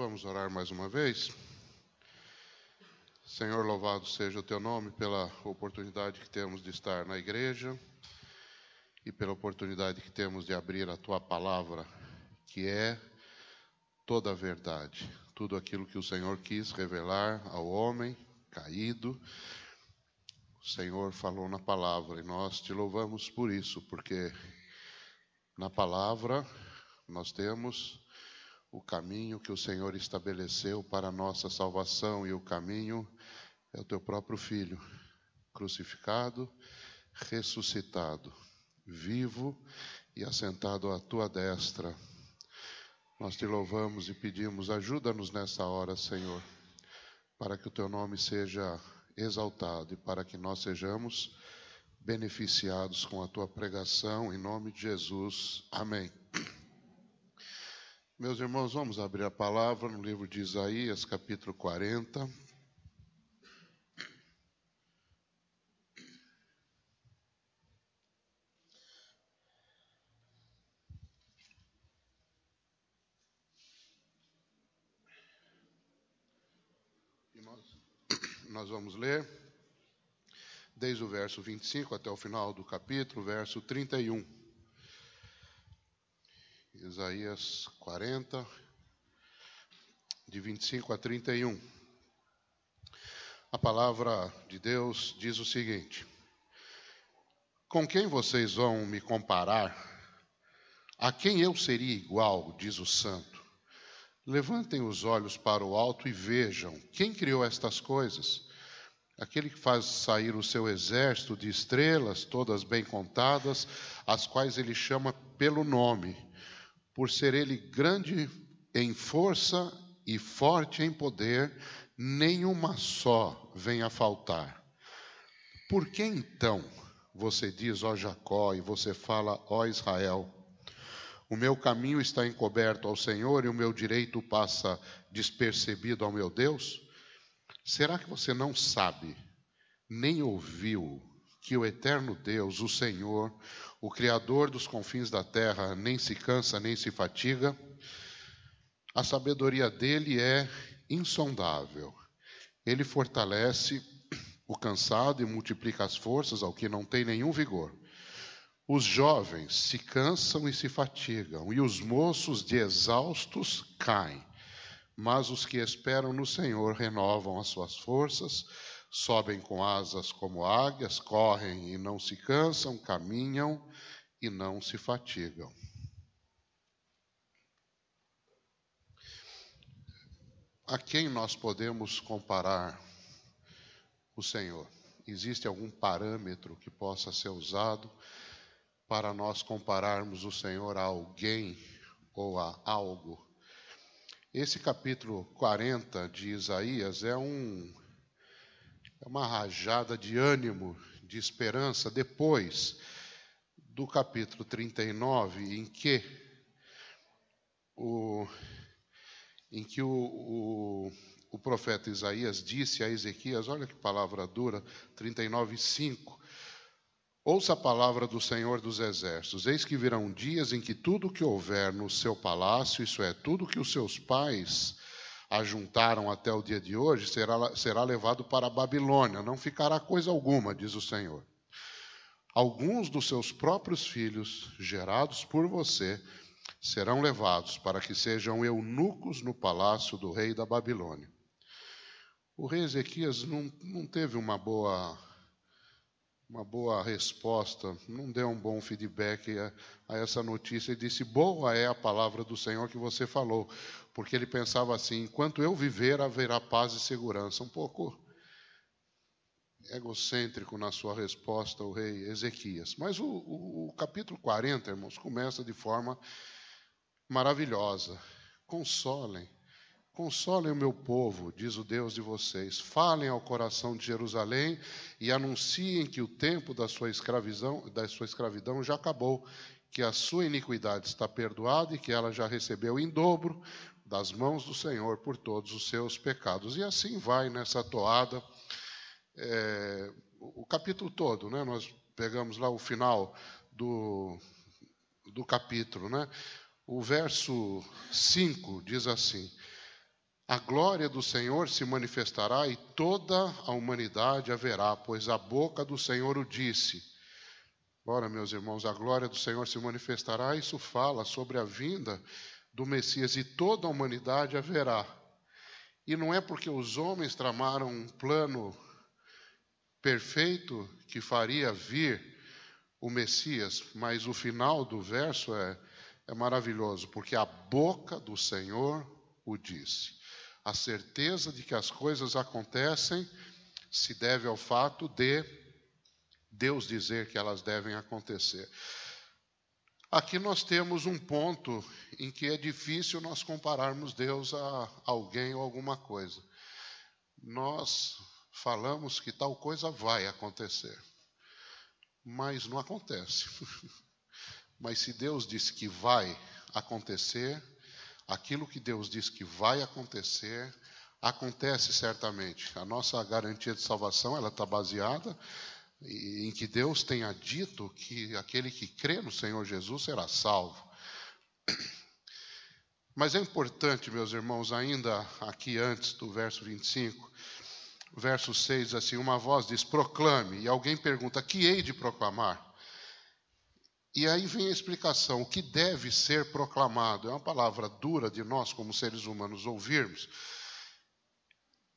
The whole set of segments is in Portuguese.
Vamos orar mais uma vez. Senhor, louvado seja o teu nome pela oportunidade que temos de estar na igreja e pela oportunidade que temos de abrir a tua palavra, que é toda a verdade, tudo aquilo que o Senhor quis revelar ao homem caído. O Senhor falou na palavra e nós te louvamos por isso, porque na palavra nós temos o caminho que o Senhor estabeleceu para a nossa salvação, e o caminho é o teu próprio Filho, crucificado, ressuscitado, vivo e assentado à tua destra. Nós te louvamos e pedimos, ajuda-nos nessa hora, Senhor, para que o teu nome seja exaltado e para que nós sejamos beneficiados com a tua pregação, em nome de Jesus. Amém. Meus irmãos, vamos abrir a palavra no livro de Isaías, capítulo 40. E nós, nós vamos ler desde o verso 25 até o final do capítulo, verso 31. Isaías 40, de 25 a 31. A palavra de Deus diz o seguinte: Com quem vocês vão me comparar? A quem eu seria igual, diz o santo. Levantem os olhos para o alto e vejam quem criou estas coisas. Aquele que faz sair o seu exército de estrelas, todas bem contadas, as quais ele chama pelo nome por ser ele grande em força e forte em poder, nenhuma só vem a faltar. Por que então você diz, ó Jacó, e você fala, ó Israel? O meu caminho está encoberto ao Senhor e o meu direito passa despercebido ao meu Deus? Será que você não sabe, nem ouviu, que o eterno Deus, o Senhor, o Criador dos confins da terra nem se cansa nem se fatiga. A sabedoria dele é insondável. Ele fortalece o cansado e multiplica as forças ao que não tem nenhum vigor. Os jovens se cansam e se fatigam, e os moços de exaustos caem. Mas os que esperam no Senhor renovam as suas forças, sobem com asas como águias, correm e não se cansam, caminham e não se fatigam. A quem nós podemos comparar o Senhor? Existe algum parâmetro que possa ser usado para nós compararmos o Senhor a alguém ou a algo? Esse capítulo 40 de Isaías é um é uma rajada de ânimo, de esperança, depois do capítulo 39, em que o, em que o, o, o profeta Isaías disse a Ezequias, olha que palavra dura, 39, 5, Ouça a palavra do Senhor dos Exércitos. Eis que virão dias em que tudo que houver no seu palácio, isso é, tudo que os seus pais ajuntaram até o dia de hoje será, será levado para a Babilônia, não ficará coisa alguma, diz o Senhor. Alguns dos seus próprios filhos, gerados por você, serão levados para que sejam eunucos no palácio do rei da Babilônia. O rei Ezequias não, não teve uma boa uma boa resposta, não deu um bom feedback a, a, essa notícia e disse: Boa é a palavra do Senhor que você falou, porque ele pensava assim: enquanto eu viver, haverá paz e segurança. Um pouco egocêntrico na sua resposta ao rei Ezequias. Mas o, o, o capítulo 40, irmãos, começa de forma maravilhosa. Consolem Consolem o meu povo, diz o Deus de vocês. Falem ao coração de Jerusalém e anunciem que o tempo da sua escravidão, da sua escravidão já acabou, que a sua iniquidade está perdoada e que ela já recebeu em dobro das mãos do Senhor por todos os seus pecados. E assim vai nessa toada é, o capítulo todo, né? Nós pegamos lá o final do, do capítulo, né? O verso 5 diz assim: A glória do Senhor se manifestará e toda a humanidade a verá, pois a boca do Senhor o disse. Ora, meus irmãos, a glória do Senhor se manifestará, isso fala sobre a vinda do Messias e toda a humanidade a verá. E não é porque os homens tramaram um plano perfeito que faria vir o Messias, mas o final do verso é, é maravilhoso, porque a boca do Senhor o disse. A certeza de que as coisas acontecem se deve ao fato de Deus dizer que elas devem acontecer. Aqui nós temos um ponto em que é difícil nós compararmos Deus a alguém ou alguma coisa. Nós falamos que tal coisa vai acontecer, mas não acontece. mas se Deus diz que vai acontecer, aquilo que Deus diz que vai acontecer, acontece certamente. A nossa garantia de salvação ela está baseada em que Deus tenha dito que aquele que crê no Senhor Jesus será salvo. Mas é importante, meus irmãos, ainda aqui antes do verso 25, verso 6, assim, uma voz diz: proclame, e alguém pergunta: que hei de proclamar? E aí vem a explicação: o que deve ser proclamado. É uma palavra dura de nós, como seres humanos, ouvirmos.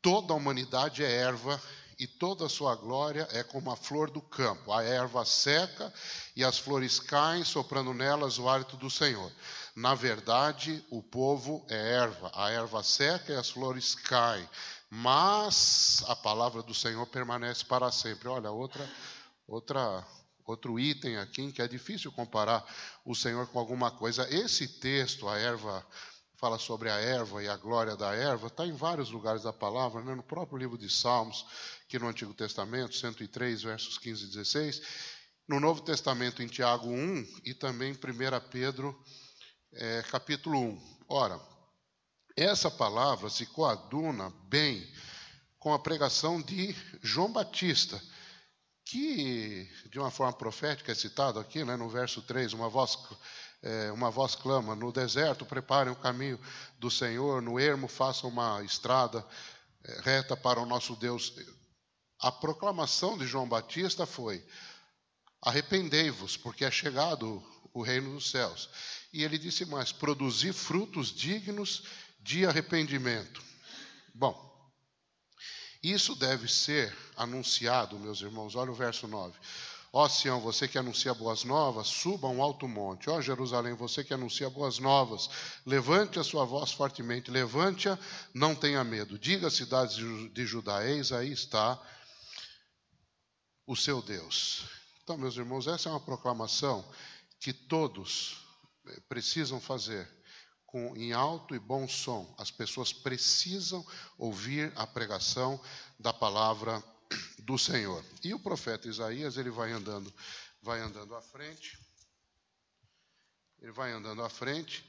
Toda a humanidade é erva e toda a sua glória é como a flor do campo. A erva seca e as flores caem, soprando nelas o hálito do Senhor. Na verdade, o povo é erva, a erva seca e as flores caem. Mas a palavra do Senhor permanece para sempre. Olha, outra, outra outro item aqui em que é difícil comparar o Senhor com alguma coisa. Esse texto, a erva, fala sobre a erva e a glória da erva, está em vários lugares da palavra, né? no próprio livro de Salmos, que no Antigo Testamento, 103, versos 15 e 16, no Novo Testamento, em Tiago 1 e também em 1 Pedro, é, capítulo 1. Ora, essa palavra se coaduna bem com a pregação de João Batista que de uma forma profética é citado aqui, né, no verso 3, uma voz, é, uma voz clama, no deserto preparem o caminho do Senhor, no ermo façam uma estrada é, reta para o nosso Deus. A proclamação de João Batista foi, arrependei-vos, porque é chegado o reino dos céus. E ele disse mais, produzir frutos dignos de arrependimento. Bom, isso deve ser anunciado, meus irmãos. Olha o verso 9. Ó Sião, você que anuncia boas novas, suba um alto monte. Ó Jerusalém, você que anuncia boas novas, levante a sua voz fortemente, levante-a, não tenha medo. Diga às cidades de Judá, eis aí está o seu Deus. Então, meus irmãos, essa é uma proclamação que todos eh, precisam fazer com, em alto e bom som. As pessoas precisam ouvir a pregação da palavra do Senhor. E o profeta Isaías, ele vai andando, vai andando à frente. Ele vai andando à frente.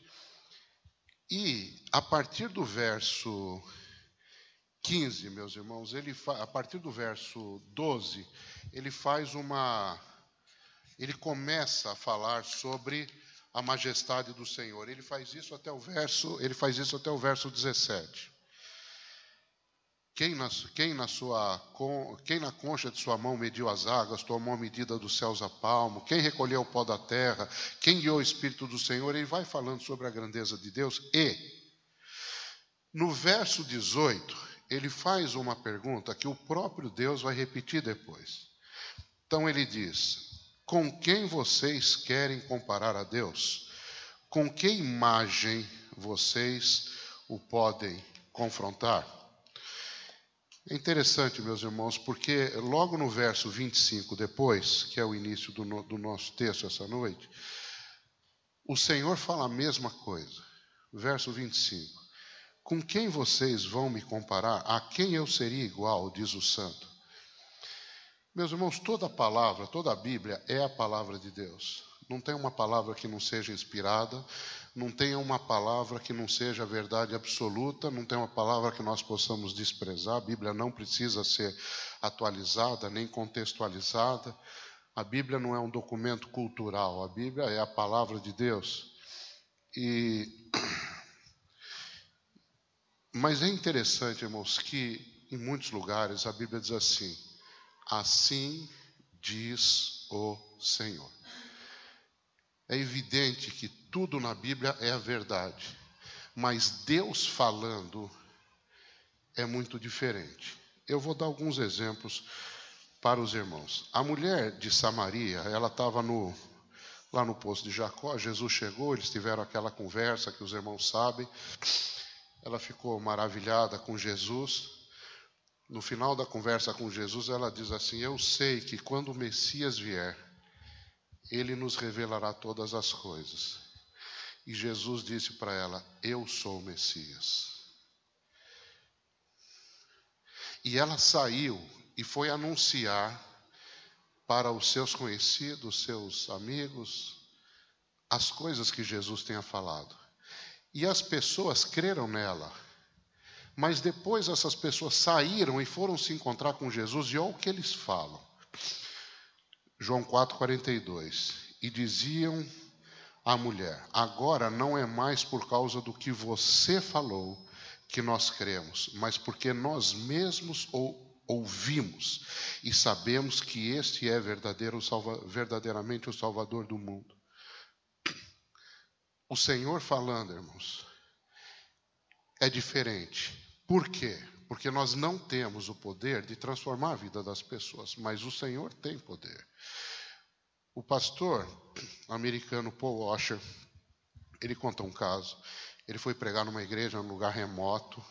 E a partir do verso 15, meus irmãos, ele a partir do verso 12, ele faz uma ele começa a falar sobre a majestade do Senhor. Ele faz isso até o verso, ele faz isso até o verso 17. Quem na, quem na, sua, quem na concha de sua mão mediu as águas, tomou a medida dos céus a palmo, quem recolheu o pó da terra, quem guiou o Espírito do Senhor, ele vai falando sobre a grandeza de Deus. E, no verso 18, ele faz uma pergunta que o próprio Deus vai repetir depois. Então ele diz: com quem vocês querem comparar a Deus? Com que imagem vocês o podem confrontar? É interessante, meus irmãos, porque logo no verso 25, depois, que é o início do, no, do nosso texto essa noite, o Senhor fala a mesma coisa. Verso 25: Com quem vocês vão me comparar? A quem eu seria igual, diz o Santo. Meus irmãos, toda palavra, toda a Bíblia é a palavra de Deus. Não tem uma palavra que não seja inspirada, não tem uma palavra que não seja verdade absoluta, não tem uma palavra que nós possamos desprezar. A Bíblia não precisa ser atualizada nem contextualizada. A Bíblia não é um documento cultural, a Bíblia é a palavra de Deus. E Mas é interessante, irmãos, que em muitos lugares a Bíblia diz assim: assim diz o Senhor. É evidente que tudo na Bíblia é a verdade, mas Deus falando é muito diferente. Eu vou dar alguns exemplos para os irmãos. A mulher de Samaria, ela estava no lá no poço de Jacó, Jesus chegou, eles tiveram aquela conversa que os irmãos sabem. Ela ficou maravilhada com Jesus. No final da conversa com Jesus, ela diz assim: Eu sei que quando o Messias vier, ele nos revelará todas as coisas. E Jesus disse para ela: Eu sou o Messias. E ela saiu e foi anunciar para os seus conhecidos, seus amigos, as coisas que Jesus tinha falado. E as pessoas creram nela. Mas depois essas pessoas saíram e foram se encontrar com Jesus, e olha o que eles falam. João 4,42. E diziam à mulher: Agora não é mais por causa do que você falou que nós cremos, mas porque nós mesmos ou ouvimos e sabemos que este é verdadeiro, verdadeiramente o Salvador do mundo. O Senhor falando, irmãos, é diferente. Por quê? Porque nós não temos o poder de transformar a vida das pessoas, mas o Senhor tem poder. O pastor americano Paul Washer, ele conta um caso. Ele foi pregar numa igreja num lugar remoto,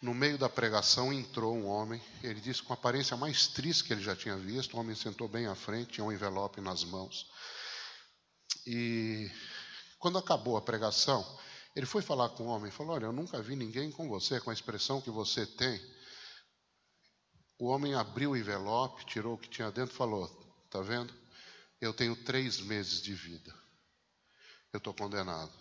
no meio da pregação entrou um homem, ele disse com a aparência mais triste que ele já tinha visto. O homem sentou bem à frente, tinha um envelope nas mãos. E quando acabou a pregação, ele foi falar com o homem, falou: "Olha, eu nunca vi ninguém com você com a expressão que você tem". O homem abriu o envelope, tirou o que tinha dentro, e falou: "Tá vendo? Eu tenho três meses de vida. Eu estou condenado.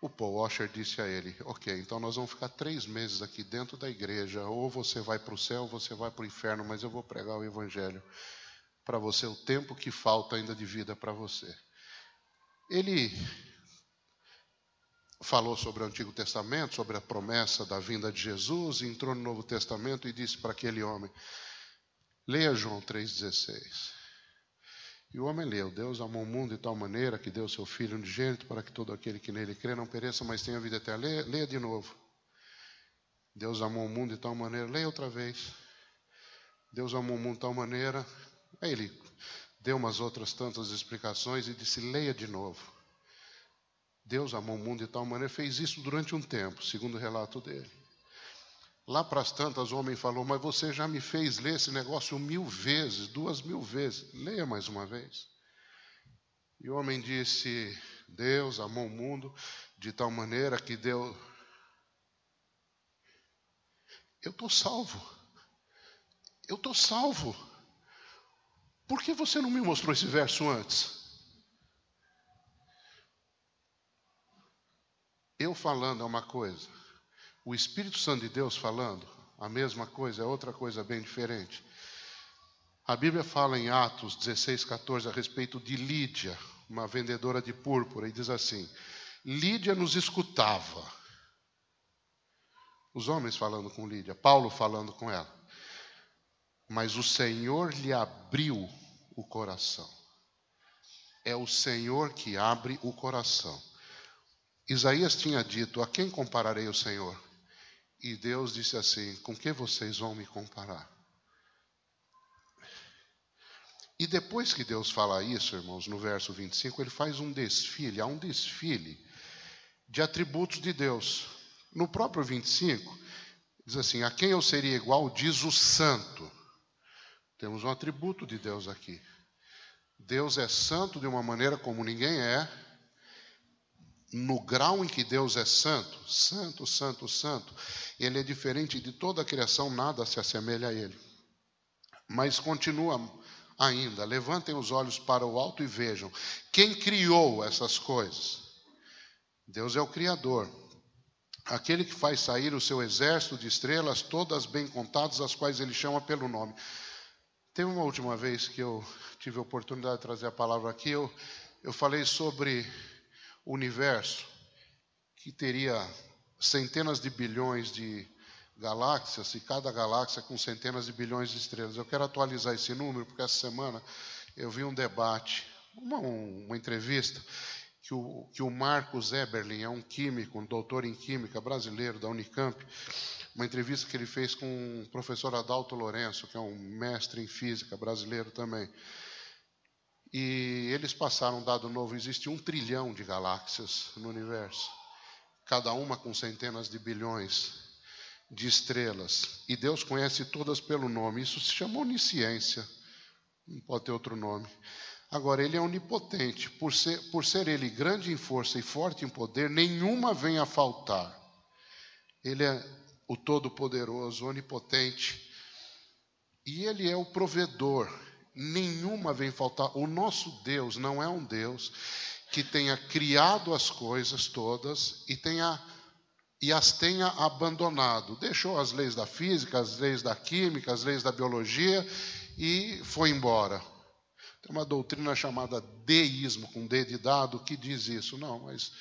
O Paul Washer disse a ele: Ok, então nós vamos ficar três meses aqui dentro da igreja. Ou você vai para o céu, ou você vai para o inferno, mas eu vou pregar o Evangelho para você, o tempo que falta ainda de vida para você. Ele falou sobre o Antigo Testamento, sobre a promessa da vinda de Jesus, entrou no Novo Testamento e disse para aquele homem: Leia João 3,16. E o homem leu: Deus amou o mundo de tal maneira que deu seu Filho unigênito para que todo aquele que nele crê não pereça, mas tenha vida eterna. Leia, leia de novo. Deus amou o mundo de tal maneira. Leia outra vez. Deus amou o mundo de tal maneira. Aí ele deu umas outras tantas explicações e disse: leia de novo. Deus amou o mundo de tal maneira, fez isso durante um tempo, segundo o relato dele. Lá para as tantas, o homem falou: Mas você já me fez ler esse negócio mil vezes, duas mil vezes. Leia mais uma vez. E o homem disse: Deus amou o mundo de tal maneira que deu. Eu estou salvo. Eu estou salvo. Por que você não me mostrou esse verso antes? Eu falando é uma coisa, o Espírito Santo de Deus falando, a mesma coisa, é outra coisa bem diferente. A Bíblia fala em Atos 16, 14 a respeito de Lídia, uma vendedora de púrpura, e diz assim: Lídia nos escutava. Os homens falando com Lídia, Paulo falando com ela. Mas o Senhor lhe abriu o coração. É o Senhor que abre o coração. Isaías tinha dito: A quem compararei o Senhor? E Deus disse assim: Com que vocês vão me comparar? E depois que Deus fala isso, irmãos, no verso 25, ele faz um desfile, há um desfile de atributos de Deus. No próprio 25, diz assim: A quem eu seria igual, diz o santo. Temos um atributo de Deus aqui. Deus é santo de uma maneira como ninguém é, no grau em que Deus é santo, santo, santo, santo, ele é diferente de toda a criação, nada se assemelha a ele. Mas continua ainda: levantem os olhos para o alto e vejam quem criou essas coisas. Deus é o Criador, aquele que faz sair o seu exército de estrelas, todas bem contadas, as quais ele chama pelo nome. Teve uma última vez que eu tive a oportunidade de trazer a palavra aqui, eu, eu falei sobre universo que teria centenas de bilhões de galáxias e cada galáxia com centenas de bilhões de estrelas. Eu quero atualizar esse número porque essa semana eu vi um debate, uma, uma entrevista que o, que o Marcos Eberlin é um químico, um doutor em química brasileiro da Unicamp, uma entrevista que ele fez com o professor Adalto Lourenço, que é um mestre em física brasileiro também. E eles passaram um dado novo: existe um trilhão de galáxias no universo, cada uma com centenas de bilhões de estrelas. E Deus conhece todas pelo nome. Isso se chama onisciência, não pode ter outro nome. Agora, ele é onipotente. Por ser, por ser ele grande em força e forte em poder, nenhuma vem a faltar. Ele é o Todo-Poderoso, onipotente. E ele é o provedor nenhuma vem faltar. O nosso Deus não é um Deus que tenha criado as coisas todas e tenha e as tenha abandonado. Deixou as leis da física, as leis da química, as leis da biologia e foi embora. Tem uma doutrina chamada deísmo, com D de dado, que diz isso. Não, mas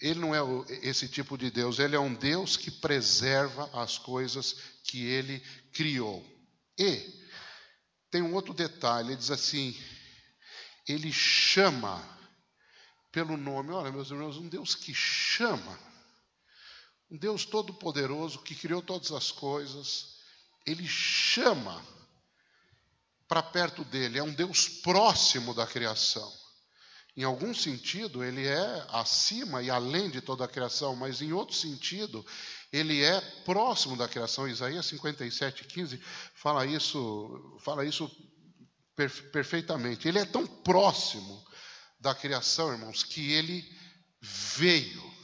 ele não é esse tipo de Deus. Ele é um Deus que preserva as coisas que ele criou. E tem um outro detalhe, ele diz assim: ele chama pelo nome. Olha, meus irmãos, um Deus que chama, um Deus todo-poderoso que criou todas as coisas, ele chama para perto dele, é um Deus próximo da criação. Em algum sentido, ele é acima e além de toda a criação, mas em outro sentido, ele é próximo da criação. Isaías 57, 15 fala isso, fala isso perfeitamente. Ele é tão próximo da criação, irmãos, que ele veio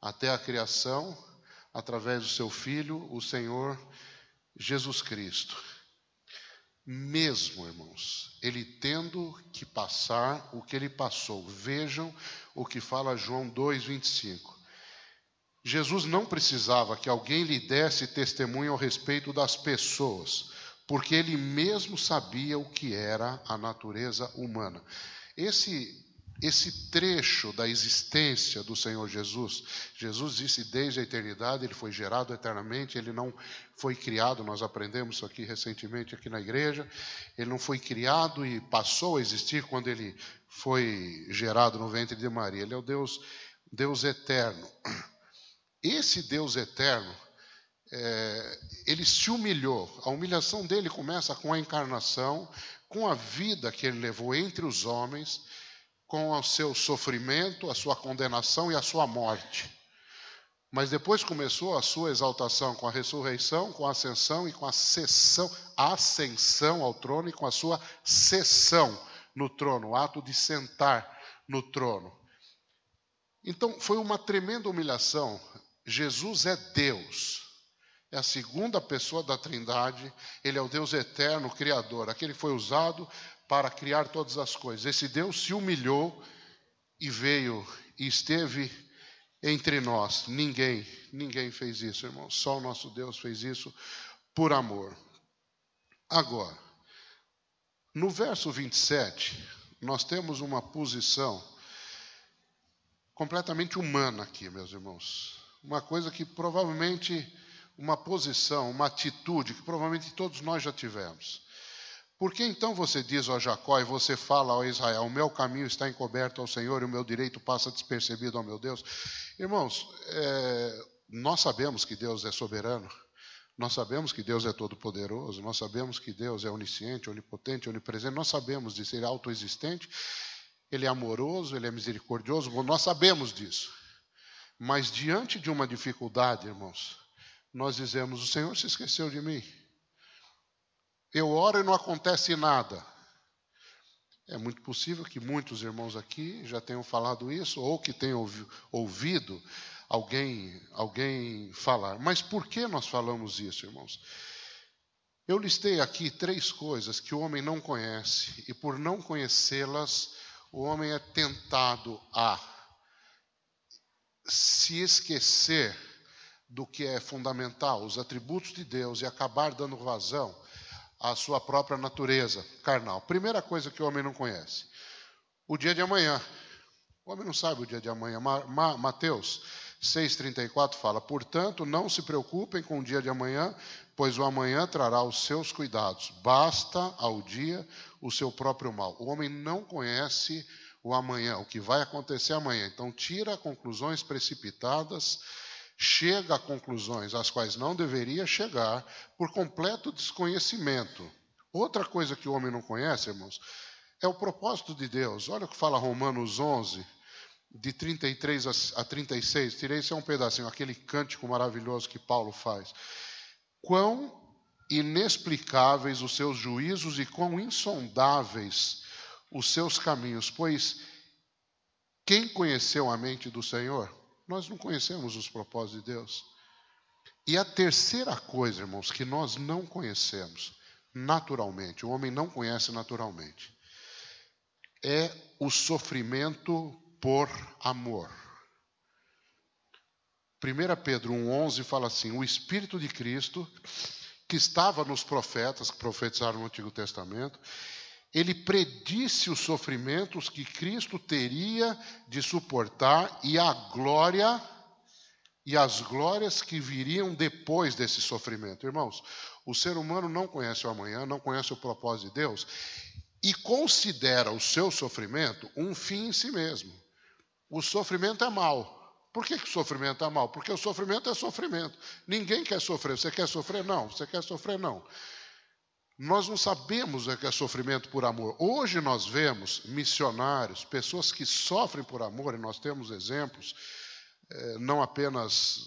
até a criação através do seu filho, o Senhor Jesus Cristo mesmo, irmãos, ele tendo que passar o que ele passou. Vejam o que fala João 2:25. Jesus não precisava que alguém lhe desse testemunho ao respeito das pessoas, porque ele mesmo sabia o que era a natureza humana. Esse esse trecho da existência do Senhor Jesus. Jesus disse desde a eternidade, ele foi gerado eternamente, ele não foi criado, nós aprendemos isso aqui recentemente aqui na igreja. Ele não foi criado e passou a existir quando ele foi gerado no ventre de Maria. Ele é o Deus, Deus eterno. Esse Deus eterno, é, ele se humilhou. A humilhação dele começa com a encarnação, com a vida que ele levou entre os homens com o seu sofrimento, a sua condenação e a sua morte. Mas depois começou a sua exaltação com a ressurreição, com a ascensão e com a sessão, a ascensão ao trono e com a sua sessão no trono, o ato de sentar no trono. Então foi uma tremenda humilhação. Jesus é Deus. É a segunda pessoa da Trindade, ele é o Deus eterno, criador, aquele que foi usado para criar todas as coisas. Esse Deus se humilhou e veio e esteve entre nós. Ninguém, ninguém fez isso, irmão. Só o nosso Deus fez isso por amor. Agora, no verso 27, nós temos uma posição completamente humana aqui, meus irmãos. Uma coisa que provavelmente, uma posição, uma atitude que provavelmente todos nós já tivemos. Por que então você diz ao Jacó e você fala ao Israel: O meu caminho está encoberto ao Senhor e o meu direito passa despercebido ao meu Deus? Irmãos, é, nós sabemos que Deus é soberano, nós sabemos que Deus é todo-poderoso, nós sabemos que Deus é onisciente, onipotente, onipresente, nós sabemos de ser autoexistente, Ele é amoroso, Ele é misericordioso, nós sabemos disso. Mas diante de uma dificuldade, irmãos, nós dizemos: O Senhor se esqueceu de mim. Eu oro e não acontece nada. É muito possível que muitos irmãos aqui já tenham falado isso, ou que tenham ouvido alguém, alguém falar. Mas por que nós falamos isso, irmãos? Eu listei aqui três coisas que o homem não conhece, e por não conhecê-las, o homem é tentado a se esquecer do que é fundamental, os atributos de Deus, e acabar dando vazão a sua própria natureza carnal. Primeira coisa que o homem não conhece: o dia de amanhã. O homem não sabe o dia de amanhã. Mateus 6,34 fala: Portanto, não se preocupem com o dia de amanhã, pois o amanhã trará os seus cuidados. Basta ao dia o seu próprio mal. O homem não conhece o amanhã, o que vai acontecer amanhã. Então, tira conclusões precipitadas, chega a conclusões às quais não deveria chegar por completo desconhecimento. Outra coisa que o homem não conhece, irmãos, é o propósito de Deus. Olha o que fala Romanos 11 de 33 a 36, tirei esse é um pedacinho, aquele cântico maravilhoso que Paulo faz. Quão inexplicáveis os seus juízos e quão insondáveis os seus caminhos, pois quem conheceu a mente do Senhor? Nós não conhecemos os propósitos de Deus. E a terceira coisa, irmãos, que nós não conhecemos naturalmente, o homem não conhece naturalmente, é o sofrimento por amor. 1 Pedro 1,11 fala assim: O Espírito de Cristo, que estava nos profetas que profetizaram no Antigo Testamento, ele predisse os sofrimentos que Cristo teria de suportar e a glória e as glórias que viriam depois desse sofrimento. Irmãos, o ser humano não conhece o amanhã, não conhece o propósito de Deus e considera o seu sofrimento um fim em si mesmo. O sofrimento é mal. Por que, que o sofrimento é mal? Porque o sofrimento é sofrimento. Ninguém quer sofrer. Você quer sofrer? Não. Você quer sofrer? Não. Nós não sabemos o que é sofrimento por amor. Hoje nós vemos missionários, pessoas que sofrem por amor, e nós temos exemplos, eh, não apenas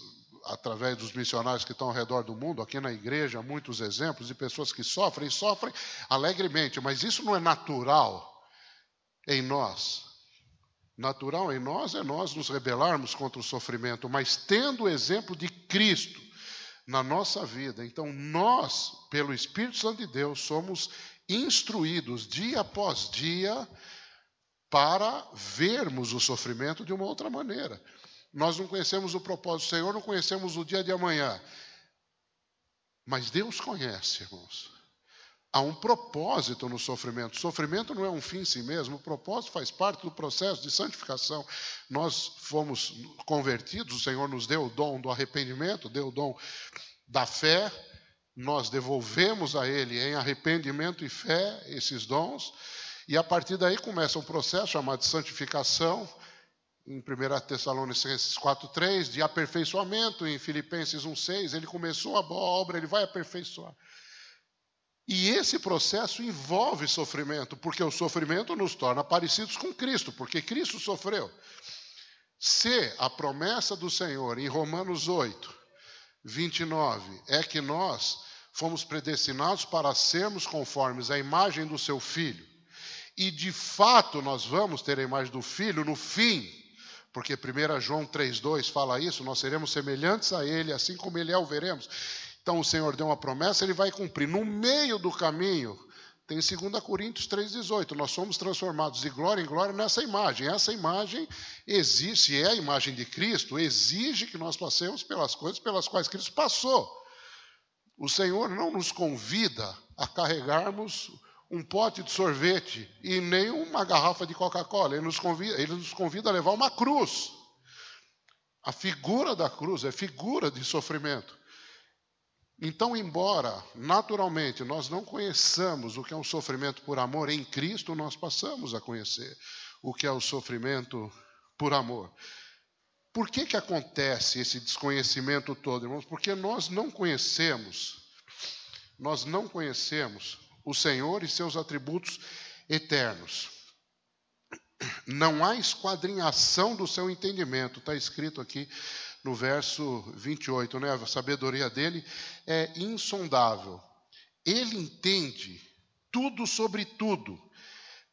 através dos missionários que estão ao redor do mundo, aqui na igreja, muitos exemplos de pessoas que sofrem e sofrem alegremente, mas isso não é natural em nós. Natural em nós é nós nos rebelarmos contra o sofrimento, mas tendo o exemplo de Cristo na nossa vida. Então, nós, pelo Espírito Santo de Deus, somos instruídos dia após dia para vermos o sofrimento de uma outra maneira. Nós não conhecemos o propósito do Senhor, não conhecemos o dia de amanhã. Mas Deus conhece, irmãos. Há um propósito no sofrimento. Sofrimento não é um fim em si mesmo, o propósito faz parte do processo de santificação. Nós fomos convertidos, o Senhor nos deu o dom do arrependimento, deu o dom da fé, nós devolvemos a Ele em arrependimento e fé esses dons, e a partir daí começa um processo chamado de santificação, em 1 Tessalonicenses 4,3, de aperfeiçoamento, em Filipenses 1,6, ele começou a boa obra, ele vai aperfeiçoar. E esse processo envolve sofrimento, porque o sofrimento nos torna parecidos com Cristo, porque Cristo sofreu. Se a promessa do Senhor em Romanos 8, 29 é que nós fomos predestinados para sermos conformes à imagem do seu filho, e de fato nós vamos ter a imagem do filho no fim, porque 1 João 3,2 fala isso, nós seremos semelhantes a ele, assim como ele é, o veremos. Então o Senhor deu uma promessa, ele vai cumprir. No meio do caminho, tem 2 Coríntios 3,18. Nós somos transformados de glória em glória nessa imagem. Essa imagem existe, é a imagem de Cristo, exige que nós passemos pelas coisas pelas quais Cristo passou. O Senhor não nos convida a carregarmos um pote de sorvete e nem uma garrafa de Coca-Cola. Ele, nos convida, ele nos convida a levar uma cruz. A figura da cruz é figura de sofrimento. Então, embora naturalmente nós não conheçamos o que é um sofrimento por amor, em Cristo nós passamos a conhecer o que é o sofrimento por amor. Por que, que acontece esse desconhecimento todo, irmãos? Porque nós não conhecemos, nós não conhecemos o Senhor e seus atributos eternos. Não há esquadrinhação do seu entendimento, está escrito aqui no verso 28, né? A sabedoria dele é insondável. Ele entende tudo sobre tudo.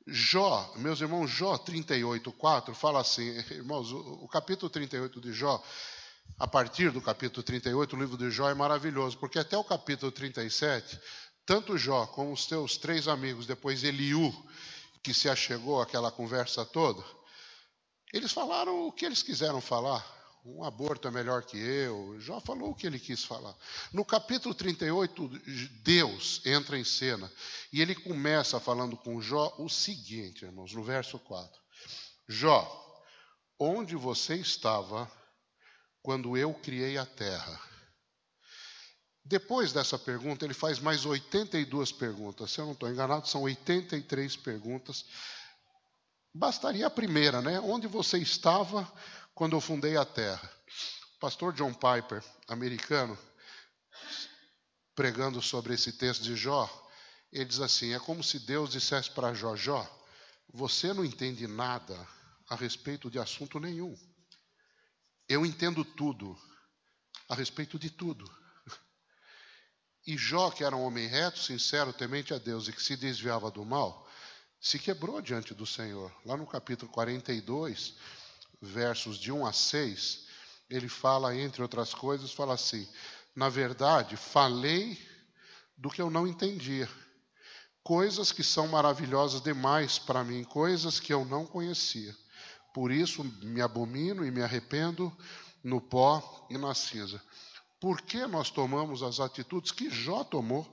Jó, meus irmãos, Jó 38, 4 fala assim, irmãos, o, capítulo 38 de Jó, a partir do capítulo 38, o livro de Jó é maravilhoso, porque até o capítulo 37, tanto Jó como os teus três amigos, depois Eliú, que se achegou àquela conversa toda, eles falaram o que eles quiseram falar um aborto é melhor que eu. Já falou o que ele quis falar. No capítulo 38, Deus entra em cena e ele começa falando com Jó o seguinte, irmãos, no verso 4: Jó, onde você estava quando eu criei a terra. Depois dessa pergunta, ele faz mais 82 perguntas. Se eu não estou enganado, são 83 perguntas. Bastaria a primeira, né? Onde você estava quando eu fundei a terra? O pastor John Piper, americano, pregando sobre esse texto de Jó, ele diz assim: é como se Deus dissesse para Jó: Jó, você não entende nada a respeito de assunto nenhum. Eu entendo tudo a respeito de tudo. E Jó, que era um homem reto, sincero, temente a Deus e que se desviava do mal, se quebrou diante do Senhor. Lá no capítulo 42, versos de 1 a 6, ele fala, entre outras coisas, fala assim: Na verdade, falei do que eu não entendia, coisas que são maravilhosas demais para mim, coisas que eu não conhecia. Por isso me abomino e me arrependo no pó e na cinza. Por que nós tomamos as atitudes que Jó tomou,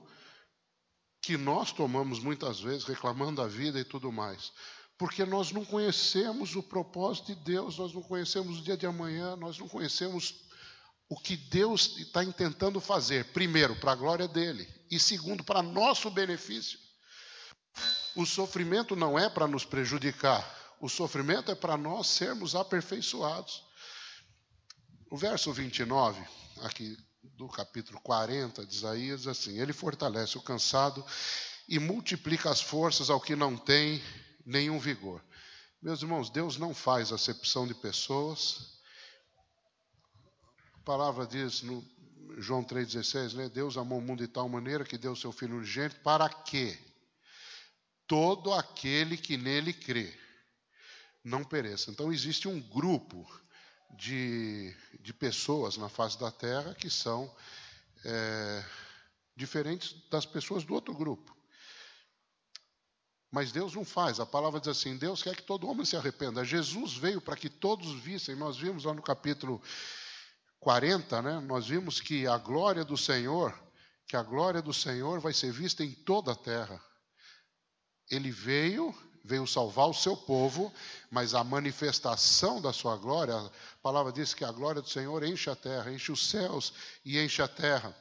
que nós tomamos muitas vezes, reclamando a vida e tudo mais? Porque nós não conhecemos o propósito de Deus, nós não conhecemos o dia de amanhã, nós não conhecemos o que Deus está tentando fazer, primeiro, para a glória dele, e segundo, para nosso benefício. O sofrimento não é para nos prejudicar, o sofrimento é para nós sermos aperfeiçoados. O verso 29, aqui do capítulo 40 de Isaías, assim: Ele fortalece o cansado e multiplica as forças ao que não tem nenhum vigor. Meus irmãos, Deus não faz acepção de pessoas. A palavra diz no João 3,16, né? Deus amou o mundo de tal maneira que deu seu Filho urgente para que todo aquele que nele crê não pereça. Então, existe um grupo de, de pessoas na face da terra que são é, diferentes das pessoas do outro grupo. Mas Deus não faz. A palavra diz assim: Deus quer que todo homem se arrependa. Jesus veio para que todos vissem. Nós vimos lá no capítulo 40, né? Nós vimos que a glória do Senhor, que a glória do Senhor vai ser vista em toda a terra. Ele veio veio salvar o seu povo, mas a manifestação da sua glória, a palavra diz que a glória do Senhor enche a terra, enche os céus e enche a terra.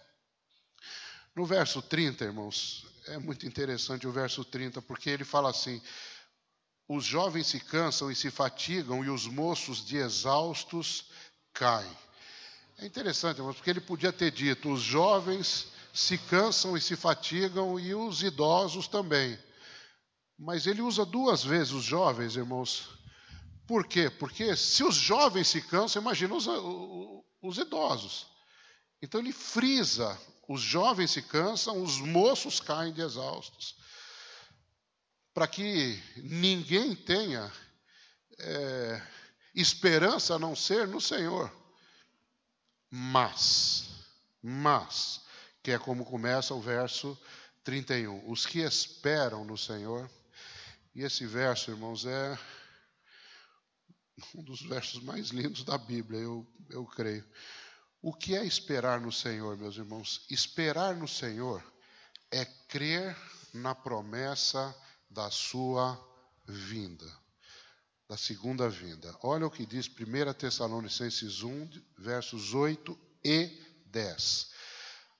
No verso 30, irmãos, é muito interessante o verso 30, porque ele fala assim: os jovens se cansam e se fatigam, e os moços de exaustos caem. É interessante, irmãos, porque ele podia ter dito: os jovens se cansam e se fatigam, e os idosos também. Mas ele usa duas vezes os jovens, irmãos. Por quê? Porque se os jovens se cansam, imagina os, os idosos. Então ele frisa: os jovens se cansam, os moços caem de exaustos. Para que ninguém tenha é, esperança a não ser no Senhor. Mas, mas, que é como começa o verso 31. Os que esperam no Senhor e esse verso, irmãos, é um dos versos mais lindos da Bíblia, eu, eu creio. O que é esperar no Senhor, meus irmãos? Esperar no Senhor é crer na promessa da sua vinda, da segunda vinda. Olha o que diz 1 Tessalonicenses 1, versos 8 e 10.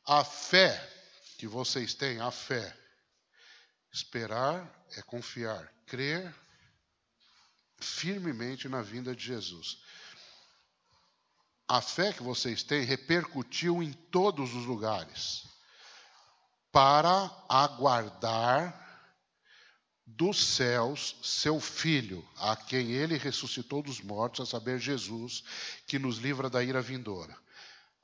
A fé que vocês têm, a fé, Esperar é confiar, crer firmemente na vinda de Jesus. A fé que vocês têm repercutiu em todos os lugares para aguardar dos céus seu filho, a quem ele ressuscitou dos mortos, a saber, Jesus, que nos livra da ira vindoura.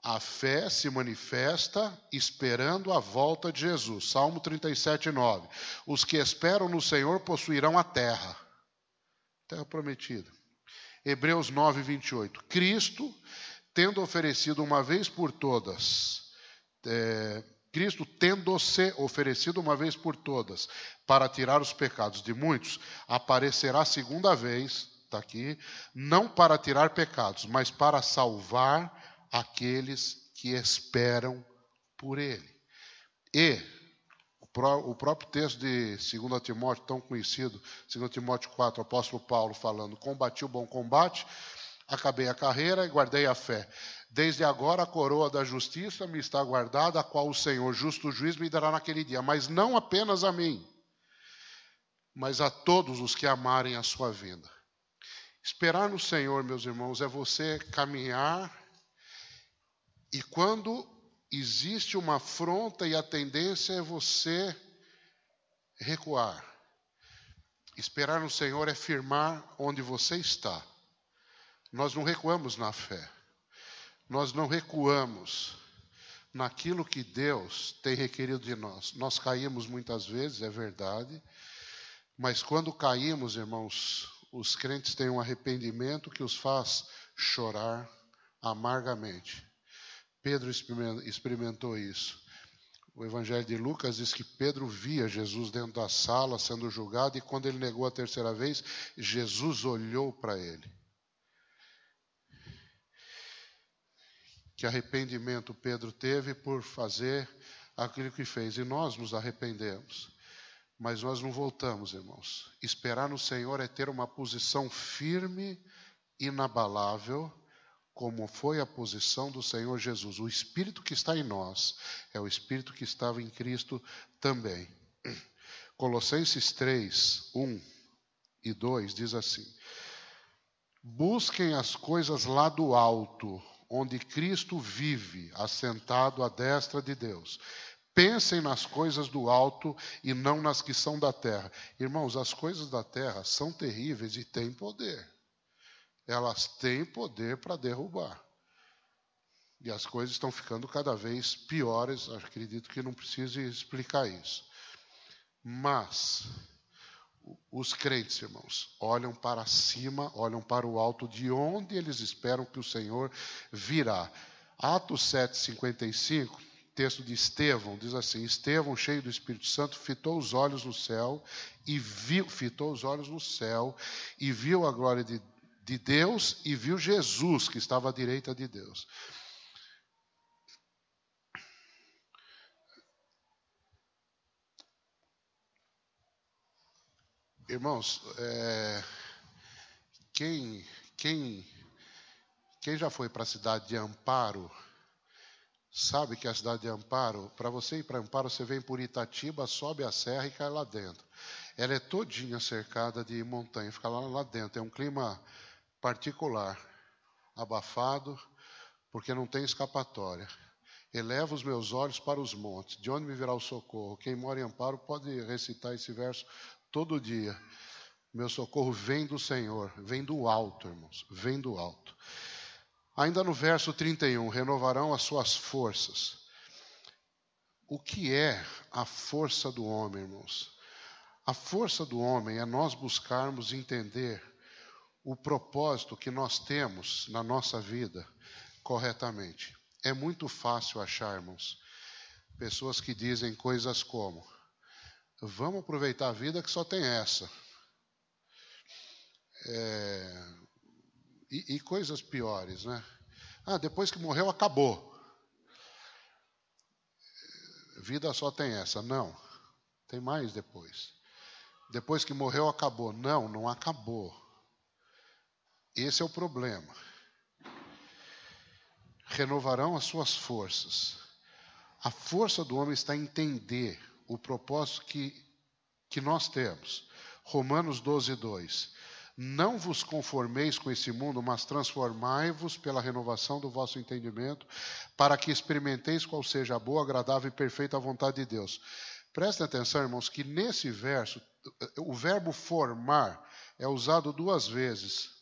A fé se manifesta esperando a volta de Jesus. Salmo 37, 9. Os que esperam no Senhor possuirão a terra. Terra prometida. Hebreus 9, 28. Cristo, tendo oferecido uma vez por todas, é, Cristo tendo-se oferecido uma vez por todas para tirar os pecados de muitos, aparecerá segunda vez, está aqui, não para tirar pecados, mas para salvar aqueles que esperam por Ele. E o próprio texto de 2 Timóteo, tão conhecido, 2 Timóteo 4, o apóstolo Paulo falando: Combati o bom combate, acabei a carreira e guardei a fé. Desde agora a coroa da justiça me está guardada, a qual o Senhor, justo juiz, me dará naquele dia, mas não apenas a mim, mas a todos os que amarem a sua vinda. Esperar no Senhor, meus irmãos, é você caminhar e quando existe uma afronta e a tendência é você recuar. Esperar no Senhor é firmar onde você está. Nós não recuamos na fé. Nós não recuamos naquilo que Deus tem requerido de nós. Nós caímos muitas vezes, é verdade, mas quando caímos, irmãos, os crentes têm um arrependimento que os faz chorar amargamente. Pedro experimentou isso. O Evangelho de Lucas diz que Pedro via Jesus dentro da sala sendo julgado, e quando ele negou a terceira vez, Jesus olhou para ele. Que arrependimento Pedro teve por fazer aquilo que fez, e nós nos arrependemos. Mas nós não voltamos, irmãos. Esperar no Senhor é ter uma posição firme, inabalável, como foi a posição do Senhor Jesus. O Espírito que está em nós é o Espírito que estava em Cristo também. Colossenses 3, 1 e 2 diz assim: Busquem as coisas lá do alto, onde Cristo vive, assentado à destra de Deus. Pensem nas coisas do alto e não nas que são da terra. Irmãos, as coisas da terra são terríveis e têm poder elas têm poder para derrubar. E as coisas estão ficando cada vez piores, acredito que não precise explicar isso. Mas os crentes, irmãos, olham para cima, olham para o alto, de onde eles esperam que o Senhor virá. Atos 7,55, texto de Estevão, diz assim: Estevão, cheio do Espírito Santo, fitou os olhos no céu e viu, fitou os olhos no céu e viu a glória de de Deus e viu Jesus que estava à direita de Deus. Irmãos, é, quem, quem, quem já foi para a cidade de Amparo, sabe que a cidade de Amparo, para você ir para Amparo, você vem por Itatiba, sobe a serra e cai lá dentro. Ela é todinha cercada de montanha, fica lá, lá dentro. É um clima particular, abafado, porque não tem escapatória. Eleva os meus olhos para os montes, de onde me virá o socorro? Quem mora em Amparo pode recitar esse verso todo dia. Meu socorro vem do Senhor, vem do alto, irmãos, vem do alto. Ainda no verso 31, renovarão as suas forças. O que é a força do homem, irmãos? A força do homem é nós buscarmos entender o propósito que nós temos na nossa vida corretamente. É muito fácil acharmos pessoas que dizem coisas como: vamos aproveitar a vida que só tem essa. É, e, e coisas piores, né? Ah, depois que morreu, acabou. Vida só tem essa. Não, tem mais depois. Depois que morreu, acabou. Não, não acabou. Esse é o problema. Renovarão as suas forças. A força do homem está em entender o propósito que, que nós temos. Romanos 12, 2. Não vos conformeis com esse mundo, mas transformai-vos pela renovação do vosso entendimento, para que experimenteis qual seja a boa, agradável e perfeita vontade de Deus. Prestem atenção, irmãos, que nesse verso, o verbo formar é usado duas vezes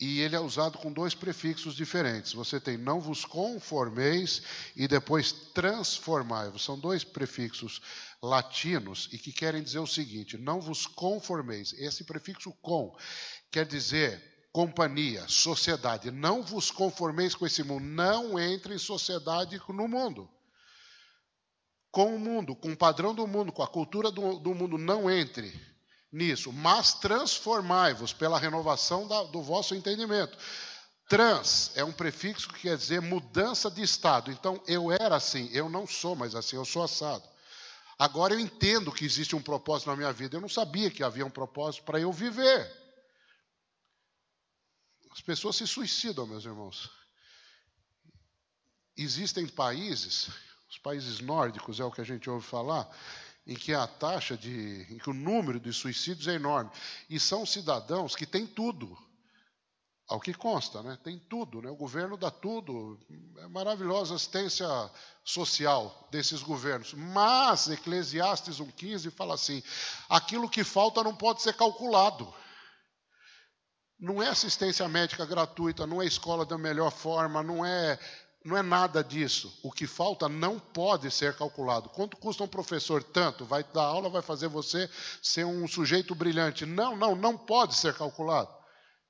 e ele é usado com dois prefixos diferentes. Você tem não vos conformeis e depois transformai-vos. São dois prefixos latinos e que querem dizer o seguinte: não vos conformeis. Esse prefixo com quer dizer companhia, sociedade. Não vos conformeis com esse mundo. Não entre em sociedade no mundo. Com o mundo, com o padrão do mundo, com a cultura do, do mundo, não entre nisso, mas transformai-vos pela renovação da, do vosso entendimento. Trans é um prefixo que quer dizer mudança de estado. Então, eu era assim, eu não sou mais assim, eu sou assado. Agora eu entendo que existe um propósito na minha vida. Eu não sabia que havia um propósito para eu viver. As pessoas se suicidam, meus irmãos. Existem países, os países nórdicos é o que a gente ouve falar, em que a taxa de, em que o número de suicídios é enorme. E são cidadãos que têm tudo, ao que consta, né? Tem tudo, né? O governo dá tudo, é maravilhosa assistência social desses governos. Mas Eclesiastes 1:15 fala assim: aquilo que falta não pode ser calculado. Não é assistência médica gratuita, não é escola da melhor forma, não é não é nada disso. O que falta não pode ser calculado. Quanto custa um professor? Tanto. Vai dar aula, vai fazer você ser um sujeito brilhante. Não, não, não pode ser calculado.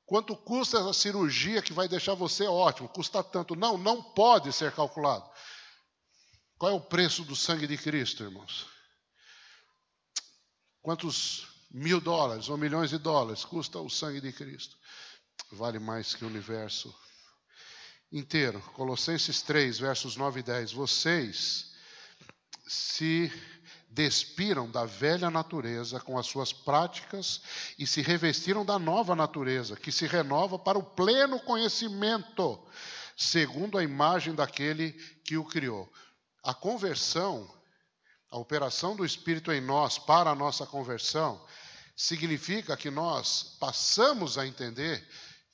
Quanto custa essa cirurgia que vai deixar você ótimo? Custa tanto. Não, não pode ser calculado. Qual é o preço do sangue de Cristo, irmãos? Quantos mil dólares ou milhões de dólares custa o sangue de Cristo? Vale mais que o universo inteiro. Colossenses 3, versos 9 e 10. Vocês se despiram da velha natureza com as suas práticas e se revestiram da nova natureza, que se renova para o pleno conhecimento, segundo a imagem daquele que o criou. A conversão, a operação do Espírito em nós para a nossa conversão, significa que nós passamos a entender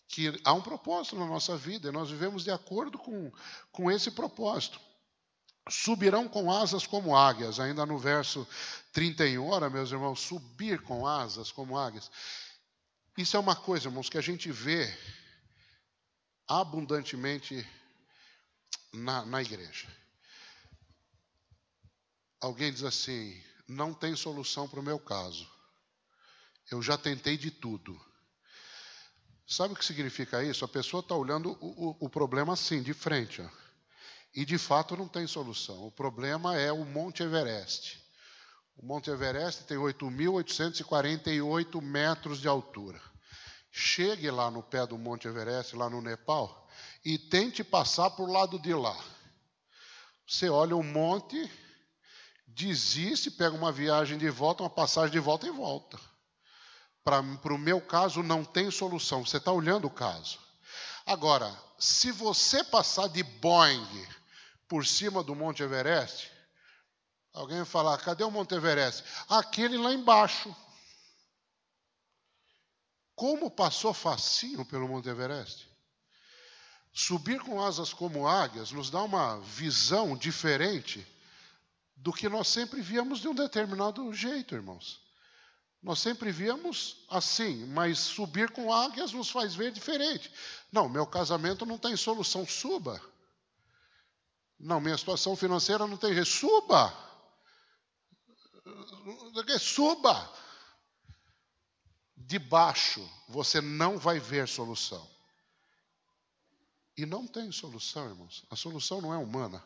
que há um propósito na nossa vida e nós vivemos de acordo com, com esse propósito. Subirão com asas como águias, ainda no verso 31. Ora, meus irmãos, subir com asas como águias. Isso é uma coisa, irmãos, que a gente vê abundantemente na, na igreja. Alguém diz assim: não tem solução para o meu caso. Eu já tentei de tudo. Sabe o que significa isso? A pessoa está olhando o, o, o, problema assim, de frente. Ó. E de fato não tem solução. O problema é o Monte Everest. O Monte Everest tem 8.848 metros de altura. Chegue lá no pé do Monte Everest, lá no Nepal, e tente passar para o lado de lá. Você olha o monte, desiste, pega uma viagem de volta, uma passagem de volta e volta para o meu caso não tem solução. Você está olhando o caso. Agora, se você passar de Boeing por cima do Monte Everest, alguém vai falar: cadê o Monte Everest? Aquele lá embaixo. Como passou facinho pelo Monte Everest? Subir com asas como águias nos dá uma visão diferente do que nós sempre víamos de um determinado jeito, irmãos. Nós sempre víamos assim, mas subir com águias nos faz ver diferente. Não, meu casamento não tem solução, suba. Não, minha situação financeira não tem suba. Suba. De baixo você não vai ver solução. E não tem solução, irmãos. A solução não é humana.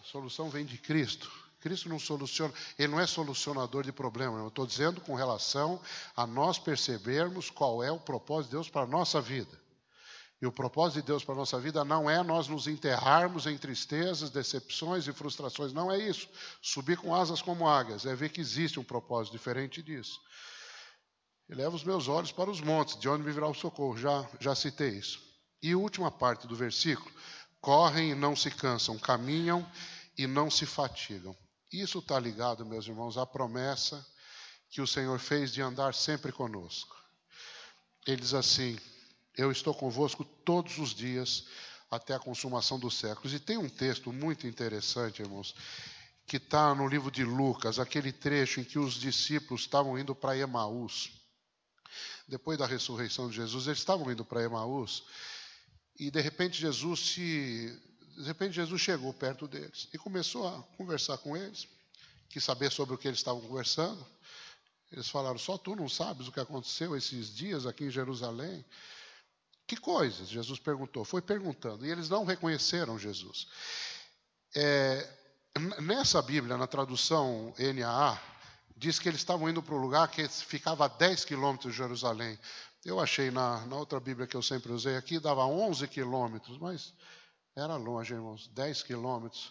A solução vem de Cristo. Cristo não soluciona, ele não é solucionador de problema. Eu estou dizendo com relação a nós percebermos qual é o propósito de Deus para a nossa vida. E o propósito de Deus para a nossa vida não é nós nos enterrarmos em tristezas, decepções e frustrações. Não é isso. Subir com asas como águias é ver que existe um propósito diferente disso. Eleva os meus olhos para os montes, de onde me virá o socorro. Já, já citei isso. E última parte do versículo: correm e não se cansam, caminham e não se fatigam. Isso está ligado, meus irmãos, à promessa que o Senhor fez de andar sempre conosco. Ele diz assim: Eu estou convosco todos os dias até a consumação dos séculos. E tem um texto muito interessante, irmãos, que está no livro de Lucas, aquele trecho em que os discípulos estavam indo para Emaús. Depois da ressurreição de Jesus, eles estavam indo para Emaús. E de repente Jesus se de repente Jesus chegou perto deles e começou a conversar com eles, quis saber sobre o que eles estavam conversando. Eles falaram: Só tu não sabes o que aconteceu esses dias aqui em Jerusalém? Que coisas? Jesus perguntou. Foi perguntando. E eles não reconheceram Jesus. É, nessa Bíblia, na tradução NAA, diz que eles estavam indo para um lugar que ficava a 10 quilômetros de Jerusalém. Eu achei na, na outra Bíblia que eu sempre usei aqui, dava 11 quilômetros, mas era longe, irmãos, 10 quilômetros.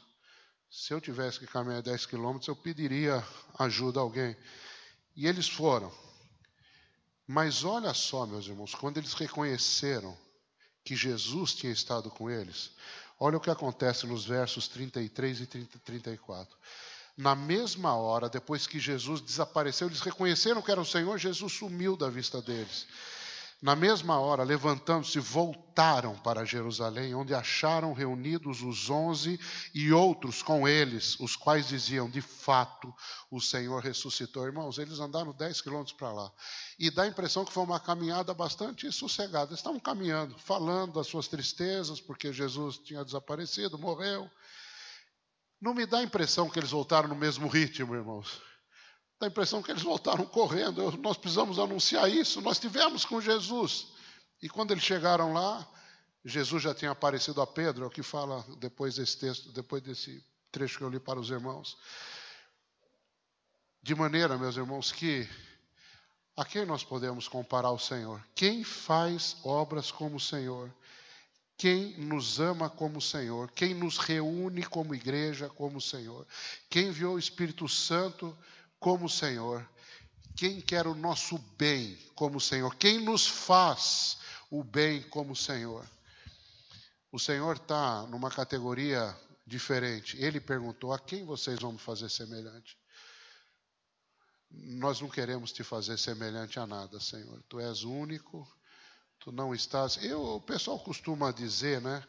Se eu tivesse que caminhar 10 quilômetros, eu pediria ajuda a alguém. E eles foram. Mas olha só, meus irmãos, quando eles reconheceram que Jesus tinha estado com eles, olha o que acontece nos versos 33 e 30, 34. Na mesma hora, depois que Jesus desapareceu, eles reconheceram que era o Senhor, Jesus sumiu da vista deles. Na mesma hora, levantando-se, voltaram para Jerusalém, onde acharam reunidos os onze e outros com eles, os quais diziam: De fato, o Senhor ressuscitou. Irmãos, eles andaram 10 quilômetros para lá. E dá a impressão que foi uma caminhada bastante sossegada. Eles estavam caminhando, falando das suas tristezas, porque Jesus tinha desaparecido, morreu. Não me dá a impressão que eles voltaram no mesmo ritmo, irmãos. Dá a impressão que eles voltaram correndo. Eu, nós precisamos anunciar isso. Nós tivemos com Jesus. E quando eles chegaram lá, Jesus já tinha aparecido a Pedro, é o que fala depois desse texto, depois desse trecho que eu li para os irmãos. De maneira, meus irmãos, que a quem nós podemos comparar o Senhor? Quem faz obras como o Senhor? Quem nos ama como o Senhor? Quem nos reúne como igreja como o Senhor? Quem enviou o Espírito Santo como o Senhor. Quem quer o nosso bem como o Senhor? Quem nos faz o bem como o Senhor? O Senhor está numa categoria diferente. Ele perguntou: a quem vocês vão fazer semelhante? Nós não queremos te fazer semelhante a nada, Senhor. Tu és único, tu não estás. Eu, o pessoal costuma dizer, né?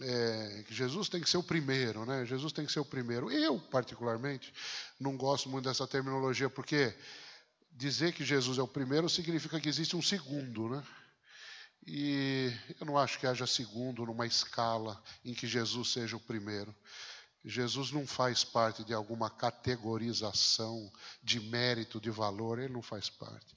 É, Jesus tem que ser o primeiro, né? Jesus tem que ser o primeiro. Eu, particularmente, não gosto muito dessa terminologia, porque dizer que Jesus é o primeiro significa que existe um segundo, né? E eu não acho que haja segundo numa escala em que Jesus seja o primeiro. Jesus não faz parte de alguma categorização de mérito, de valor, ele não faz parte.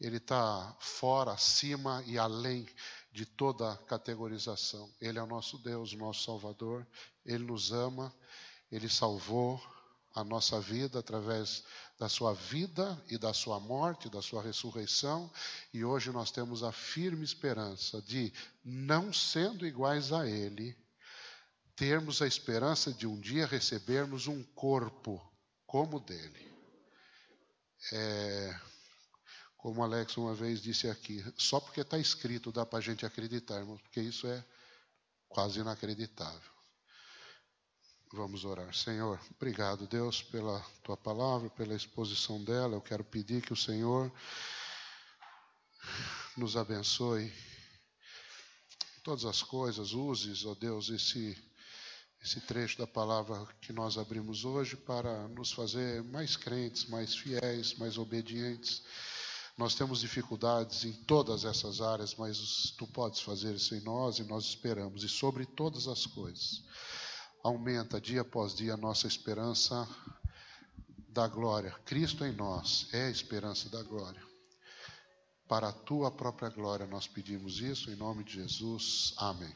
Ele está fora, acima e além de toda categorização. Ele é o nosso Deus, o nosso Salvador. Ele nos ama, ele salvou a nossa vida através da sua vida e da sua morte, da sua ressurreição, e hoje nós temos a firme esperança de, não sendo iguais a ele, termos a esperança de um dia recebermos um corpo como dele. É, como Alex uma vez disse aqui, só porque está escrito dá para a gente acreditar, irmãos, porque isso é quase inacreditável. Vamos orar. Senhor, obrigado, Deus, pela tua palavra, pela exposição dela. Eu quero pedir que o Senhor nos abençoe todas as coisas. Uses, ó Deus, esse, esse trecho da palavra que nós abrimos hoje para nos fazer mais crentes, mais fiéis, mais obedientes nós temos dificuldades em todas essas áreas, mas tu podes fazer isso em nós e nós esperamos. E sobre todas as coisas, aumenta dia após dia a nossa esperança da glória. Cristo em nós é a esperança da glória. Para a tua própria glória nós pedimos isso em nome de Jesus. Amém.